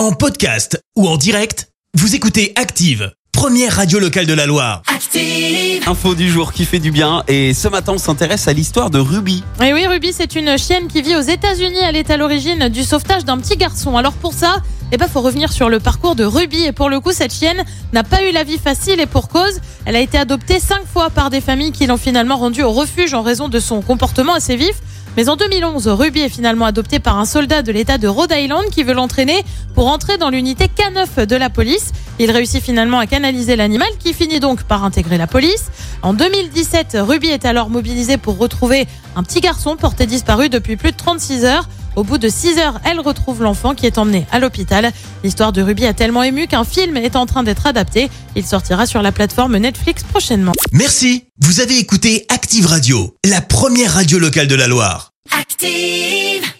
En podcast ou en direct, vous écoutez Active, première radio locale de la Loire. Active. Info du jour qui fait du bien et ce matin on s'intéresse à l'histoire de Ruby. Et oui, Ruby, c'est une chienne qui vit aux États-Unis. Elle est à l'origine du sauvetage d'un petit garçon. Alors pour ça, eh ben, faut revenir sur le parcours de Ruby. Et pour le coup, cette chienne n'a pas eu la vie facile et pour cause. Elle a été adoptée cinq fois par des familles qui l'ont finalement rendue au refuge en raison de son comportement assez vif. Mais en 2011, Ruby est finalement adoptée par un soldat de l'État de Rhode Island qui veut l'entraîner pour entrer dans l'unité K9 de la police. Il réussit finalement à canaliser l'animal qui finit donc par intégrer la police. En 2017, Ruby est alors mobilisée pour retrouver un petit garçon porté disparu depuis plus de 36 heures. Au bout de 6 heures, elle retrouve l'enfant qui est emmené à l'hôpital. L'histoire de Ruby a tellement ému qu'un film est en train d'être adapté. Il sortira sur la plateforme Netflix prochainement. Merci, vous avez écouté Active Radio, la première radio locale de la Loire. Active.